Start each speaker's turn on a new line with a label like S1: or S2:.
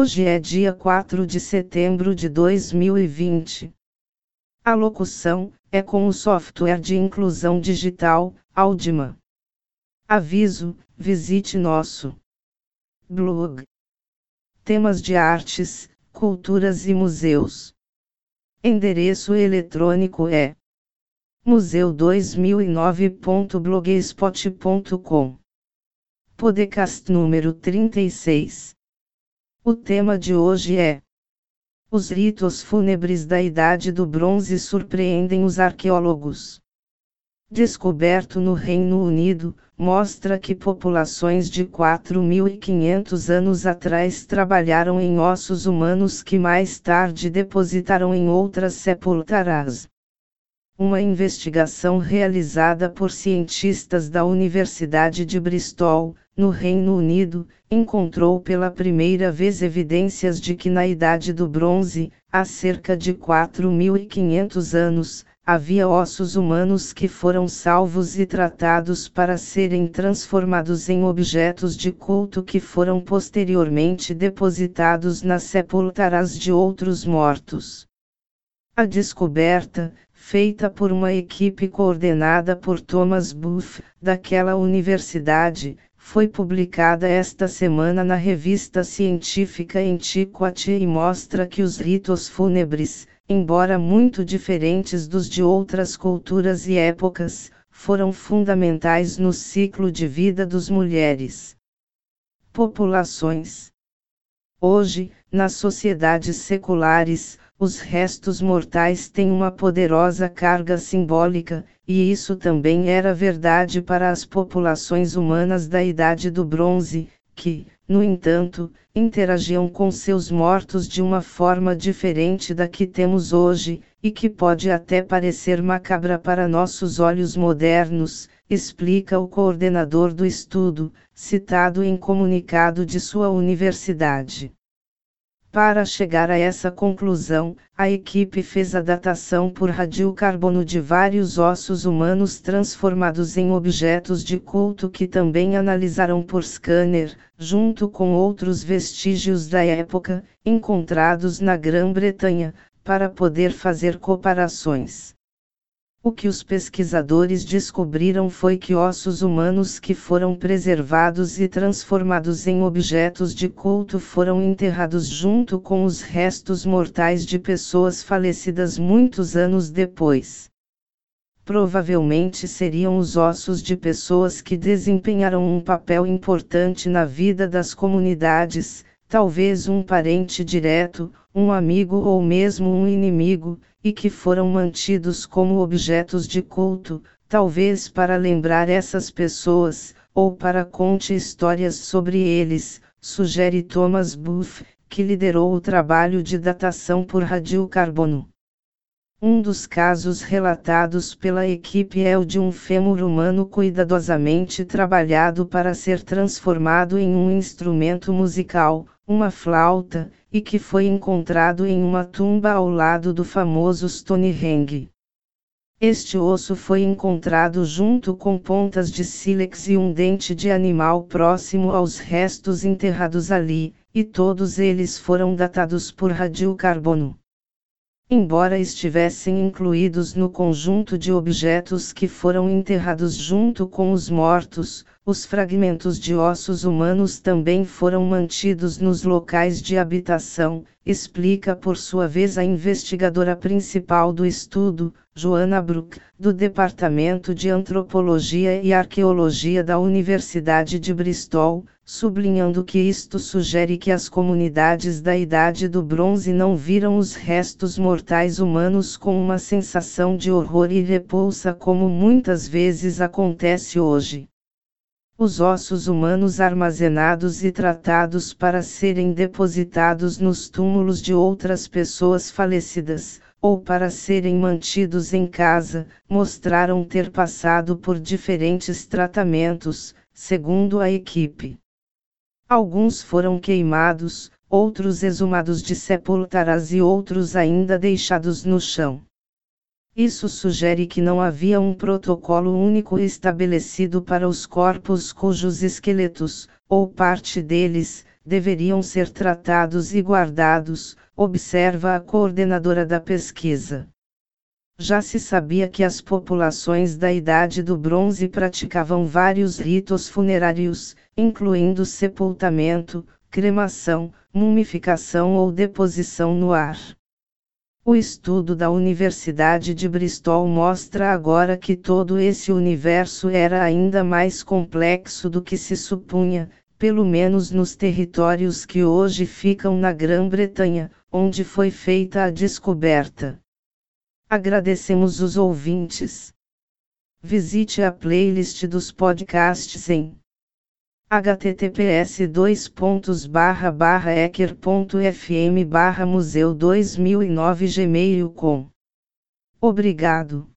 S1: Hoje é dia 4 de setembro de 2020. A locução é com o software de inclusão digital, Audima. Aviso: visite nosso blog. Temas de artes, culturas e museus. Endereço eletrônico é museu2009.blogspot.com. Podcast número 36. O tema de hoje é Os ritos fúnebres da Idade do Bronze surpreendem os arqueólogos. Descoberto no Reino Unido, mostra que populações de 4.500 anos atrás trabalharam em ossos humanos que mais tarde depositaram em outras sepultaras. Uma investigação realizada por cientistas da Universidade de Bristol, no Reino Unido, encontrou pela primeira vez evidências de que na Idade do Bronze, há cerca de 4.500 anos, havia ossos humanos que foram salvos e tratados para serem transformados em objetos de culto que foram posteriormente depositados nas sepultaras de outros mortos. A descoberta, feita por uma equipe coordenada por Thomas Buff, daquela universidade, foi publicada esta semana na revista científica Antiquity e mostra que os ritos fúnebres, embora muito diferentes dos de outras culturas e épocas, foram fundamentais no ciclo de vida dos mulheres. Populações Hoje, nas sociedades seculares, os restos mortais têm uma poderosa carga simbólica, e isso também era verdade para as populações humanas da Idade do Bronze, que, no entanto, interagiam com seus mortos de uma forma diferente da que temos hoje, e que pode até parecer macabra para nossos olhos modernos, explica o coordenador do estudo, citado em comunicado de sua universidade. Para chegar a essa conclusão, a equipe fez a datação por radiocarbono de vários ossos humanos transformados em objetos de culto que também analisaram por scanner, junto com outros vestígios da época, encontrados na Grã-Bretanha, para poder fazer comparações. O que os pesquisadores descobriram foi que ossos humanos que foram preservados e transformados em objetos de culto foram enterrados junto com os restos mortais de pessoas falecidas muitos anos depois. Provavelmente seriam os ossos de pessoas que desempenharam um papel importante na vida das comunidades, talvez um parente direto, um amigo ou mesmo um inimigo, e que foram mantidos como objetos de culto, talvez para lembrar essas pessoas, ou para conte histórias sobre eles, sugere Thomas Buff, que liderou o trabalho de datação por radiocarbono. Um dos casos relatados pela equipe é o de um fêmur humano cuidadosamente trabalhado para ser transformado em um instrumento musical, uma flauta, e que foi encontrado em uma tumba ao lado do famoso Stonehenge. Este osso foi encontrado junto com pontas de sílex e um dente de animal próximo aos restos enterrados ali, e todos eles foram datados por radiocarbono. Embora estivessem incluídos no conjunto de objetos que foram enterrados junto com os mortos, os fragmentos de ossos humanos também foram mantidos nos locais de habitação, explica por sua vez a investigadora principal do estudo, Joanna Brook, do Departamento de Antropologia e Arqueologia da Universidade de Bristol, sublinhando que isto sugere que as comunidades da Idade do Bronze não viram os restos mortais humanos com uma sensação de horror e repulsa como muitas vezes acontece hoje os ossos humanos armazenados e tratados para serem depositados nos túmulos de outras pessoas falecidas, ou para serem mantidos em casa, mostraram ter passado por diferentes tratamentos, segundo a equipe. Alguns foram queimados, outros exumados de sepultaras e outros ainda deixados no chão. Isso sugere que não havia um protocolo único estabelecido para os corpos cujos esqueletos, ou parte deles, deveriam ser tratados e guardados, observa a coordenadora da pesquisa. Já se sabia que as populações da Idade do Bronze praticavam vários ritos funerários, incluindo sepultamento, cremação, mumificação ou deposição no ar. O estudo da Universidade de Bristol mostra agora que todo esse universo era ainda mais complexo do que se supunha, pelo menos nos territórios que hoje ficam na Grã-Bretanha, onde foi feita a descoberta. Agradecemos os ouvintes. Visite a playlist dos podcasts em https ecker.fm museu 2009 gmail.com Obrigado.